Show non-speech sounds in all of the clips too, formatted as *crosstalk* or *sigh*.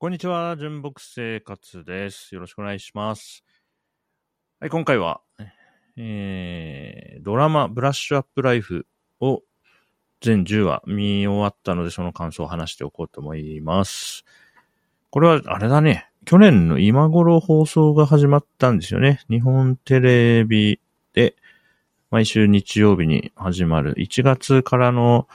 こんにちは、純木生活です。よろしくお願いします。はい、今回は、えー、ドラマ、ブラッシュアップライフを全10話見終わったので、その感想を話しておこうと思います。これは、あれだね。去年の今頃放送が始まったんですよね。日本テレビで、毎週日曜日に始まる1月からの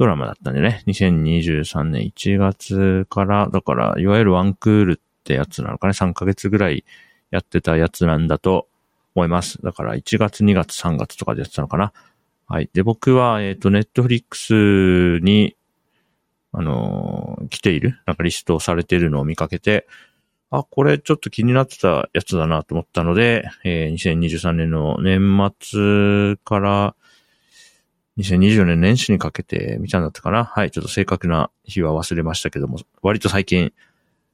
ドラマだったんでね。2023年1月から、だから、いわゆるワンクールってやつなのかね。3ヶ月ぐらいやってたやつなんだと思います。だから、1月、2月、3月とかでやってたのかな。はい。で、僕は、えっ、と、ネットフリックスに、あのー来ている、なんかリストをされているのを見かけて、あ、これちょっと気になってたやつだなと思ったので、えー2023年の年末から2024年年始にかけて見たんだったかな？はい、ちょっと正確な日は忘れましたけども、割と最近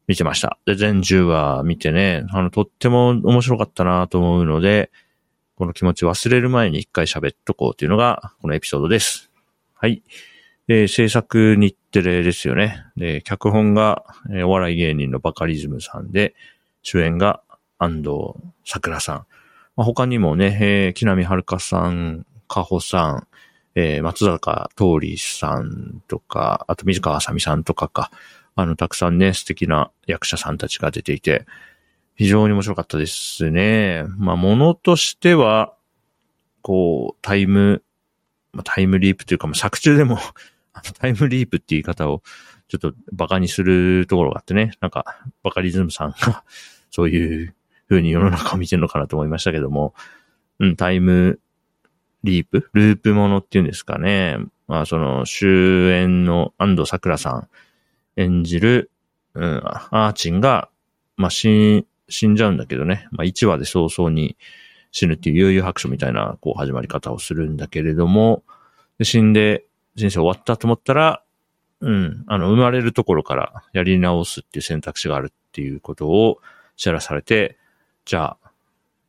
見てました。で、全10話見てね、あの、とっても面白かったなと思うので、この気持ち忘れる前に一回喋っとこうというのが、このエピソードです。はい。で、制作日テレですよね。で、脚本が、えお笑い芸人のバカリズムさんで、主演が安藤桜さん。まあ、他にもね、えー木南遥さん、かほさん、えー松坂桃李さんとか、あと水川あさみさんとかか、あの、たくさんね、素敵な役者さんたちが出ていて、非常に面白かったですね。まあ、ものとしては、こう、タイム、まあ、タイムリープというか、まあ、作中でも、*laughs* タイムリープっていう言い方を、ちょっとバカにするところがあってね、なんか、バカリズムさんが、そういう風に世の中を見てるのかなと思いましたけども、うん、タイムリープ？ループものっていうんですかね。まあ、その、主演の安藤桜さん演じる、うん、アーチンが、まあ、死、死んじゃうんだけどね。まあ、1話で早々に死ぬっていう悠々白書みたいな、こう、始まり方をするんだけれども、で死んで人生終わったと思ったら、うん、あの、生まれるところからやり直すっていう選択肢があるっていうことを知らされて、じゃあ、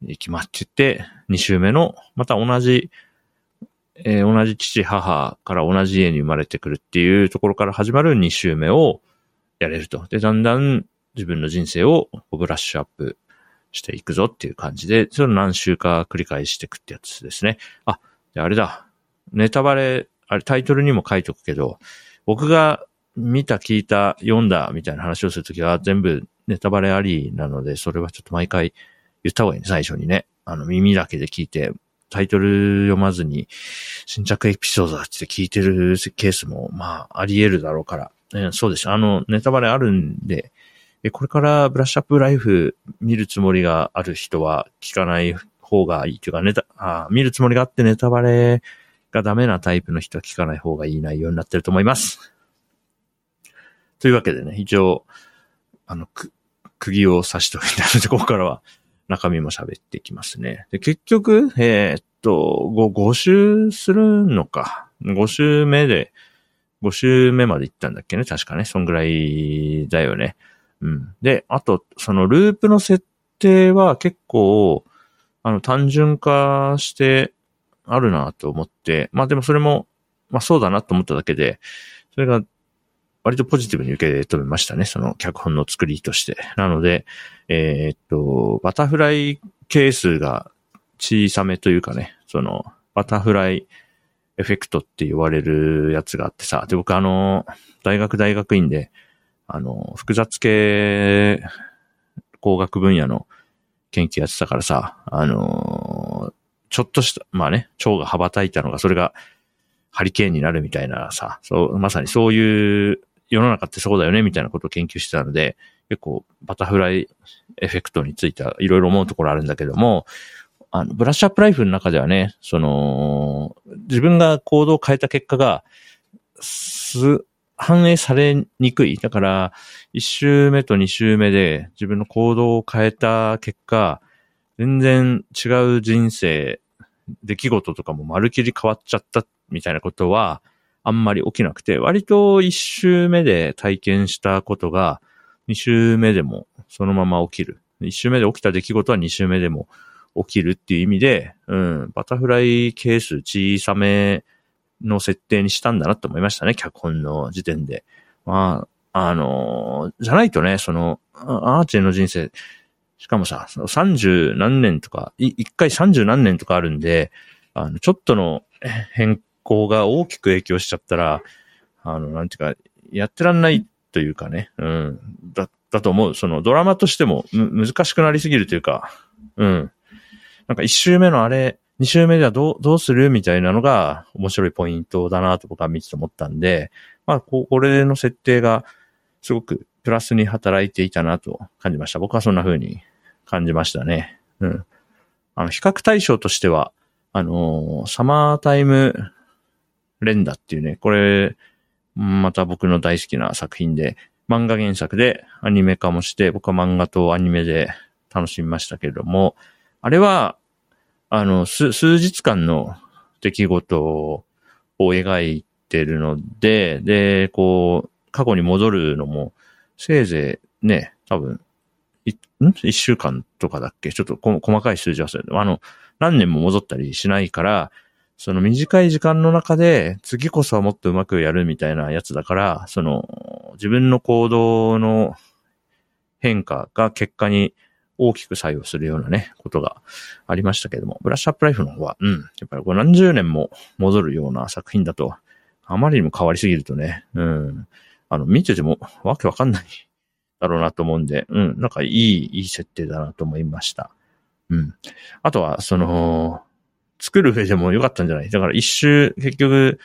行きまって言って、2週目の、また同じ、えー同じ父、母から同じ家に生まれてくるっていうところから始まる2週目をやれると。で、だんだん自分の人生をブラッシュアップしていくぞっていう感じで、それを何週か繰り返していくってやつですね。あ、であれだ。ネタバレ、あれタイトルにも書いとくけど、僕が見た、聞いた、読んだみたいな話をするときは全部ネタバレありなので、それはちょっと毎回言った方がいいね、最初にね。あの、耳だけで聞いて、タイトル読まずに、新着エピソードだって聞いてるケースも、まあ、あり得るだろうから。えそうです。あの、ネタバレあるんで、えこれからブラッシュアップライフ見るつもりがある人は聞かない方がいいというか、ネタ、あ見るつもりがあってネタバレがダメなタイプの人は聞かない方がいい内容になってると思います。というわけでね、一応、あの、く、釘を刺しておいたので、ここからは中身も喋っていきますね。で、結局、えーっと、5、5週するのか。5週目で、5週目まで行ったんだっけね？確かね。そんぐらいだよね。うん。で、あと、そのループの設定は結構、あの、単純化してあるなと思って、まあでもそれも、まあそうだなと思っただけで、それが割とポジティブに受け止めましたね。その脚本の作りとして。なので、えーっと、バタフライ係数が小さめというかね、その、バタフライエフェクトって言われるやつがあってさ、で、僕あの、大学大学院で、あの、複雑系工学分野の研究やってたからさ、あの、ちょっとした、まあね、蝶が羽ばたいたのが、それがハリケーンになるみたいなさ、そう、まさにそういう世の中ってそうだよね、みたいなことを研究してたので、結構バタフライエフェクトについてはいろいろ思うところあるんだけども、あの、ブラッシュアップライフの中ではね、その、自分が行動を変えた結果が、す、反映されにくい。だから、一周目と二周目で自分の行動を変えた結果、全然違う人生、出来事とかもまるきり変わっちゃったみたいなことは、あんまり起きなくて、割と一周目で体験したことが、二周目でもそのまま起きる。一周目で起きた出来事は二周目でも起きるっていう意味で、うん、バタフライ係数小さめの設定にしたんだなと思いましたね、脚本の時点で。まあ、あの、じゃないとね、その、アーチェの人生、しかもさ、三十何年とか、一回三十何年とかあるんで、あの、ちょっとの変更が大きく影響しちゃったら、あの、なんていうか、やってらんないというかね、うん、だ、だと思う。そのドラマとしても難しくなりすぎるというか、うん。なんか一周目のあれ、二周目ではどう、どうするみたいなのが面白いポイントだなと僕は見てて思ったんで、まあ、ここれの設定がすごくプラスに働いていたなと感じました。僕はそんな風に感じましたね。うん。あの、比較対象としては、あのー、サマータイム連打っていうね、これ、また僕の大好きな作品で、漫画原作でアニメ化もして、僕は漫画とアニメで楽しみましたけれども、あれは、あの、数日間の出来事を描いてるので、で、こう、過去に戻るのも、せいぜいね、多分、ん？一週間とかだっけ？ちょっと細かい数字はそれ。あの、何年も戻ったりしないから、その短い時間の中で次こそはもっとうまくやるみたいなやつだから、その自分の行動の変化が結果に大きく作用するようなね、ことがありましたけども、ブラッシュアップライフの方は、うん、やっぱりこう何十年も戻るような作品だと、あまりにも変わりすぎるとね、うん、あの、見ててもわけわかんないだろうなと思うんで、うん、なんかいい、いい設定だなと思いました。うん。あとは、その、作る上でも良かったんじゃない？だから一周、結局、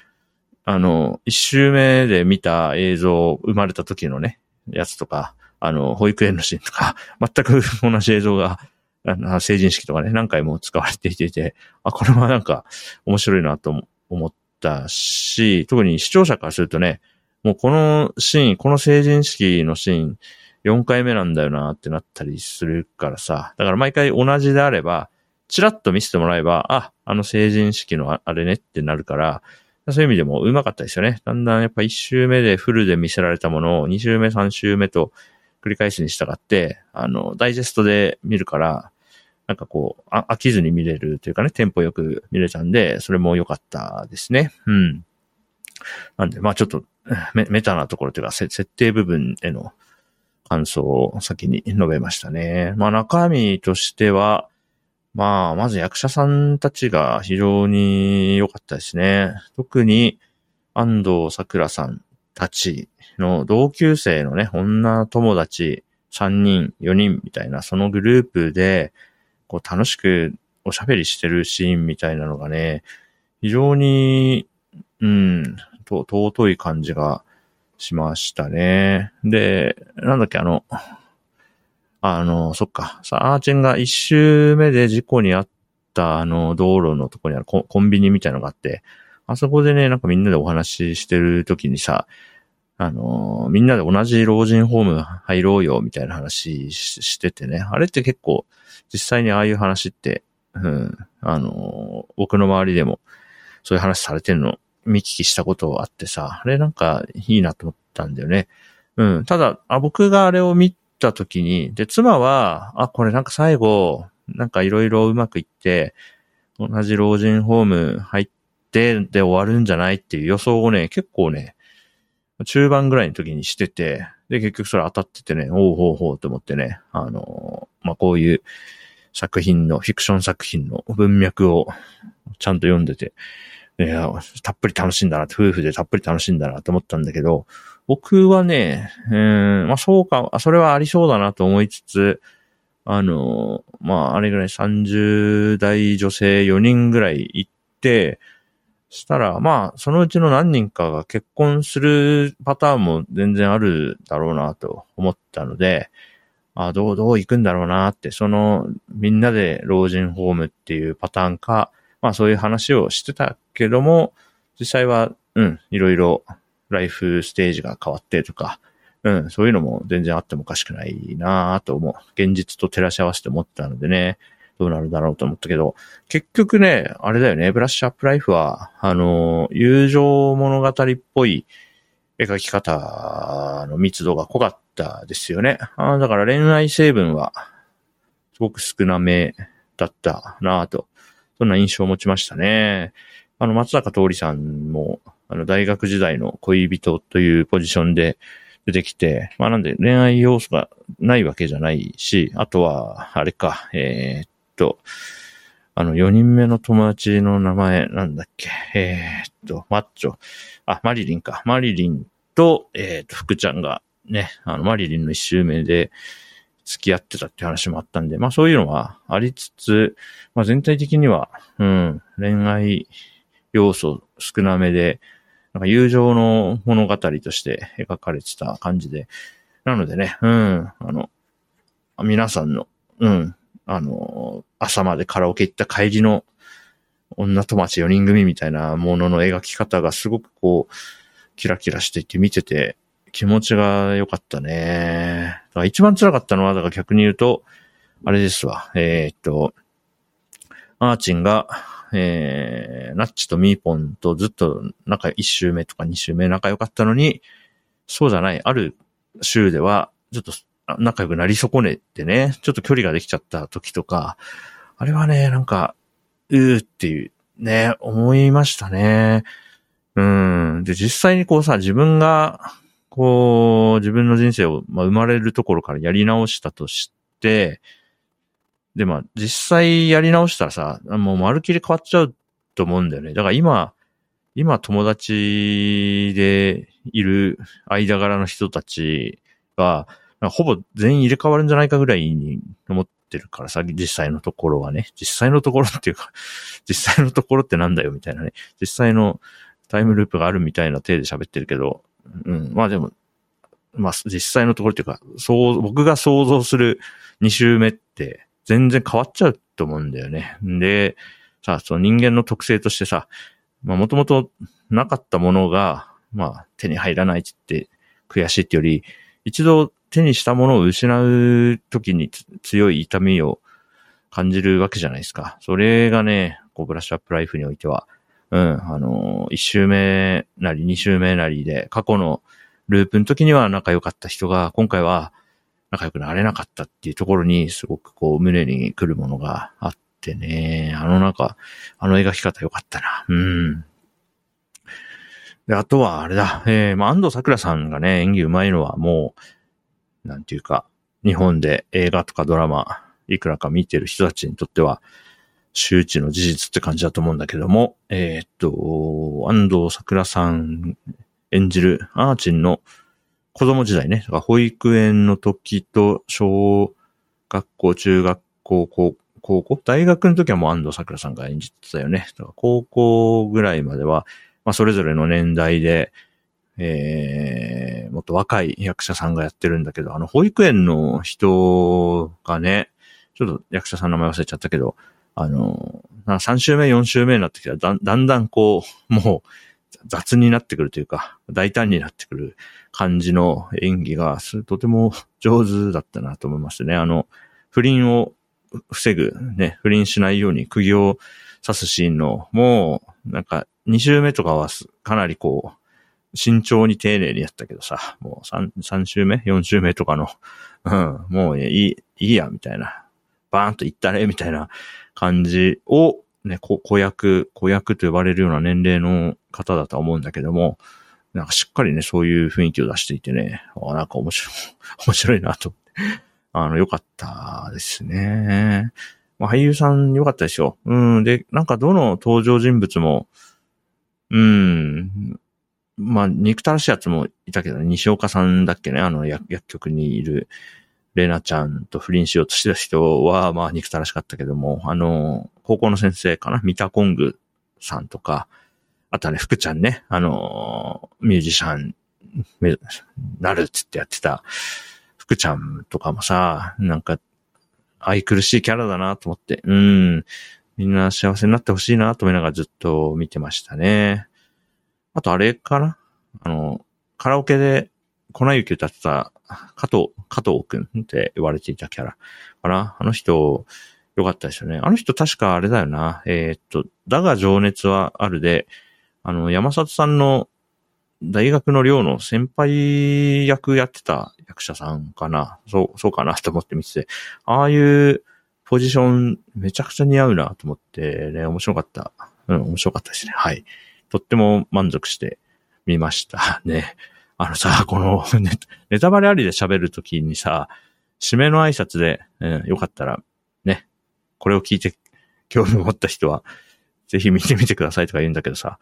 あの、一周目で見た映像、生まれた時のね、やつとか、あの、保育園のシーンとか、*laughs* 全く同じ映像が、あの成人式とかね、何回も使われていて、あ、これはなんか面白いなと思ったし、特に視聴者からするとね、もうこのシーン、この成人式のシーン、4回目なんだよなってなったりするからさ、だから毎回同じであれば、チラッと見せてもらえば、あ、あの成人式のあれねってなるから、そういう意味でも上手かったですよね。だんだんやっぱ1周目でフルで見せられたものを2周目、3周目と繰り返しに従って、あの、ダイジェストで見るから、なんかこう、飽きずに見れるというかね、テンポよく見れたんで、それも良かったですね。うん。なんで、まあちょっとメ、メタなところというか、設定部分への感想を先に述べましたね。まあ中身としては、まあ、まず役者さんたちが非常に良かったですね。特に安藤桜さんたちの同級生のね、女友達3人、4人みたいな、そのグループで、こう楽しくおしゃべりしてるシーンみたいなのがね、非常に、うん、と尊い感じがしましたね。で、なんだっけ、あの、あの、そっか。さあ、アーチェンが一周目で事故にあったあの道路のとこにあるコンビニみたいなのがあって、あそこでね、なんかみんなでお話ししてる時にさ、あの、みんなで同じ老人ホーム入ろうよみたいな話しててね。あれって結構、実際にああいう話って、うん、あの、僕の周りでもそういう話されてるの見聞きしたことあってさ、あれなんかいいなと思ったんだよね。うん。ただ、あ僕があれを見てた時に、で、妻は、あ、これなんか最後、なんかいろいろうまくいって、同じ老人ホーム入ってで終わるんじゃないっていう予想をね、結構ね、中盤ぐらいの時にしてて、で、結局それ当たっててね、おうほうほうと思ってね、あのまあ、こういう作品の、フィクション作品の文脈をちゃんと読んでて、いや、たっぷり楽しんだな、夫婦でたっぷり楽しんだなと思ったんだけど、僕はね、うん、まあそうか、それはありそうだなと思いつつ、あの、まああれぐらい30代女性4人ぐらい行って、したら、まあ、そのうちの何人かが結婚するパターンも全然あるだろうなと思ったので、あどう、どう行くんだろうなって、その、みんなで老人ホームっていうパターンか、まあそういう話をしてたけども、実際は、うん、いろいろライフステージが変わってとか、うん、そういうのも全然あってもおかしくないなぁと思う。現実と照らし合わせて思ったのでね、どうなるだろうと思ったけど、結局ね、あれだよね、ブラッシュアップライフは、あの、友情物語っぽい絵描き方の密度が濃かったですよね。あだから恋愛成分は、すごく少なめだったなぁと、そんな印象を持ちましたね。あの、松坂桃李さんも、あの、大学時代の恋人というポジションで出てきて、まあなんで恋愛要素がないわけじゃないし、あとは、あれか、えー、っと、あの、4人目の友達の名前なんだっけ、えー、っと、マッチョ、あ、マリリンか、マリリンと、えー、っと、福ちゃんがね、あの、マリリンの一周目で、付き合ってたって話もあったんで、まあそういうのはありつつ、まあ全体的には、うん、恋愛要素少なめで、なんか友情の物語として描かれてた感じで、なのでね、うん、あの、皆さんの、うん、あの、朝までカラオケ行った帰りの女友達4人組みたいなものの描き方がすごくこう、キラキラしていて見てて気持ちが良かったね。だから一番辛かったのは、だから逆に言うと、あれですわ。えー、っと、アーチンが、えー、ナッチとミーポンとずっと仲、一周目とか二周目仲良かったのに、そうじゃない、ある週では、ちょっと仲良くなり損ねてね、ちょっと距離ができちゃった時とか、あれはね、なんか、うーっていう、ね、思いましたね。うん。で、実際にこうさ、自分がこう、自分の人生を、まあ、生まれるところからやり直したとして、で、まあ、実際やり直したらさ、もうまるきり変わっちゃうと思うんだよね。だから今、今友達でいる間柄の人たちが、ほぼ全員入れ替わるんじゃないかぐらいに思ってるからさ、実際のところはね。実際のところっていうか、*laughs* 実際のところってなんだよみたいなね。実際のタイムループがあるみたいな体で喋ってるけど、うん。まあでも、まあ実際のところっていうか、そう、僕が想像する2周目って全然変わっちゃうと思うんだよね。で、さ、その人間の特性としてさ、まあもともとなかったものが、まあ手に入らないって悔しいってより、一度手にしたものを失う時に強い痛みを感じるわけじゃないですか。それがね、こうブラッシュアップライフにおいては、うん、あの、一周目なり二周目なりで、過去のループの時には仲良かった人が、今回は仲良くなれなかったっていうところに、すごくこう、胸に来るものがあってね、あの中、あの描き方良かったな。うん。で、あとはあれだ、えー、まあ、安藤桜さんがね、演技上手いのはもう、なんていうか、日本で映画とかドラマ、いくらか見てる人たちにとっては、周知の事実って感じだと思うんだけども、えー、っと、安藤桜さん演じるアーチンの子供時代ね、保育園の時と小学校、中学校、高校、大学の時はもう安藤桜さんが演じてたよね。高校ぐらいまでは、まあそれぞれの年代で、えー、もっと若い役者さんがやってるんだけど、あの保育園の人がね、ちょっと役者さんの名前忘れちゃったけど、あの、3週目、4週目になってきたらだ、だんだんこう、もう雑になってくるというか、大胆になってくる感じの演技が、とても上手だったなと思いましてね。あの、不倫を防ぐ、ね、不倫しないように釘を刺すシーンの、もう、なんか、2週目とかはかなりこう、慎重に丁寧にやったけどさ、もう 3, 3週目 ?4 週目とかの、うん、もういい、いいや、みたいな。バーンと言ったね、みたいな感じを、ね、子役、子役と呼ばれるような年齢の方だと思うんだけども、なんかしっかりね、そういう雰囲気を出していてね、あなんか面白い、*laughs* 面白いなと、あの、良かったですね。まあ、俳優さん良かったですよ。うん。で、なんかどの登場人物も、うん。まあ、憎たらしいやつもいたけど、ね、西岡さんだっけね、あの薬局にいるレナちゃんと不倫しようとしてた人は、まあ、憎たらしかったけども、あの、高校の先生かな？ミタコングさんとか、あとはね、福ちゃんね、あの、ミュージシャン、なるっつってやってた、福ちゃんとかもさ、なんか、愛くるしいキャラだなと思って、うん、みんな幸せになってほしいなと思いながらずっと見てましたね。あとあれかな？あの、カラオケで粉雪歌ってた加藤、加藤くんって言われていたキャラかな？あの人、よかったですよね。あの人確かあれだよな。えー、っと、だが情熱はあるで、あの、山里さんの大学の寮の先輩役やってた役者さんかな。そう、そうかなと思って見てて、ああいうポジションめちゃくちゃ似合うなと思ってね、面白かった。うん、面白かったですね。はい。とっても満足して見ましたね。*laughs* あのさ、この *laughs* ネタバレありで喋るときにさ、締めの挨拶で、うん、よかったら、これを聞いて興味を持った人は、ぜひ見てみてくださいとか言うんだけどさ、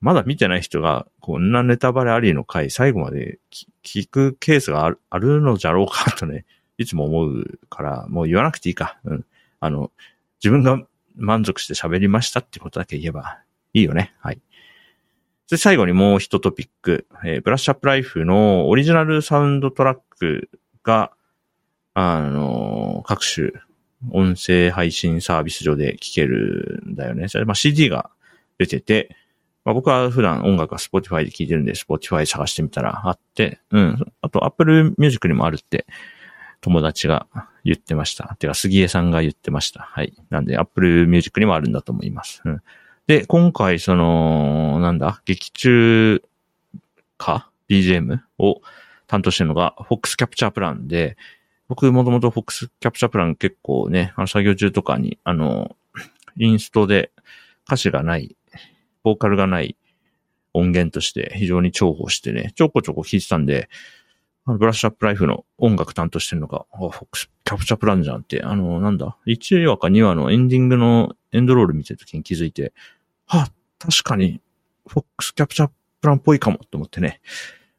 まだ見てない人が、こんなネタバレありの回、最後まで聞くケースがあるあるのじゃろうかとね、いつも思うから、もう言わなくていいか。うん。あの、自分が満足して喋りましたってことだけ言えばいいよね。はい。で、最後にもう一トピック。えー、ブラッシュアップライフのオリジナルサウンドトラックが、あのー、各種音声配信サービス上で聴けるんだよね。それまあ、CD が出てて、まあ、僕は普段音楽は Spotify で聴いてるんで、Spotify 探してみたらあって、うん。あと Apple Music にもあるって友達が言ってました。てか、杉江さんが言ってました。はい。なんで Apple Music にもあるんだと思います。うん。で、今回その、なんだ、劇中か ?BGM を担当してるのが Fox Capture Plan で、僕もともと Fox Capture Plan 結構ね、あの作業中とかに、あの、インストで歌詞がない、ボーカルがない音源として非常に重宝してね、ちょこちょこ弾いてたんで、あのブラッシュアップライフの音楽担当してるのが、あ、Fox Capture Plan じゃんって、あの、なんだ、1話か2話のエンディングのエンドロール見てるときに気づいて、はあ、確かに、Fox Capture Plan っぽいかもと思ってね、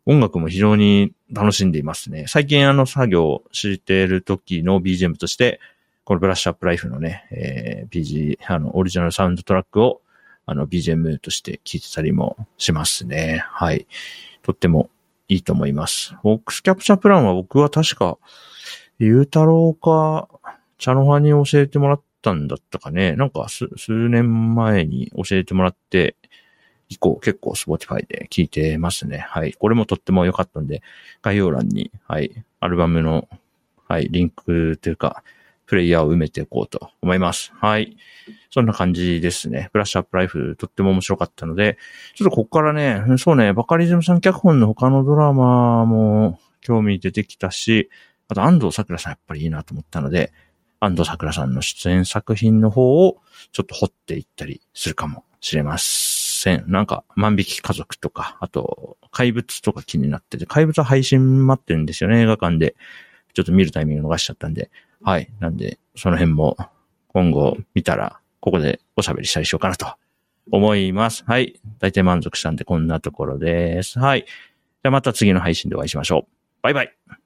音楽も非常に楽しんでいますね。最近あの作業している時の BGM として、このブラッシュアップライフのね、えー、PG、あの、オリジナルサウンドトラックを、あの、BGM として聴いてたりもしますね。はい。とってもいいと思います。ボックスキャプチャープランは僕は確か、ゆうたろうか、茶の葉に教えてもらったんだったかね。なんか数年前に教えてもらって、以降結構 Spotify で聞いてますね。はい。これもとっても良かったんで、概要欄に、はい、アルバムの、はい、リンクというか、プレイヤーを埋めていこうと思います。はい。そんな感じですね。ブラッシュアップライフとっても面白かったので、ちょっとここからね、そうね、バカリズムさん脚本の他のドラマも興味出てきたし、あと安藤桜さんやっぱりいいなと思ったので、安藤桜さんの出演作品の方をちょっと掘っていったりするかもしれません。せなんか、万引き家族とか、あと、怪物とか気になってて、怪物は配信待ってるんですよね、映画館で。ちょっと見るタイミング逃しちゃったんで。はい。なんで、その辺も、今後見たら、ここでおしゃべりしたりしようかなと思います。はい。大体満足したんで、こんなところです。はい。じゃあまた次の配信でお会いしましょう。バイバイ。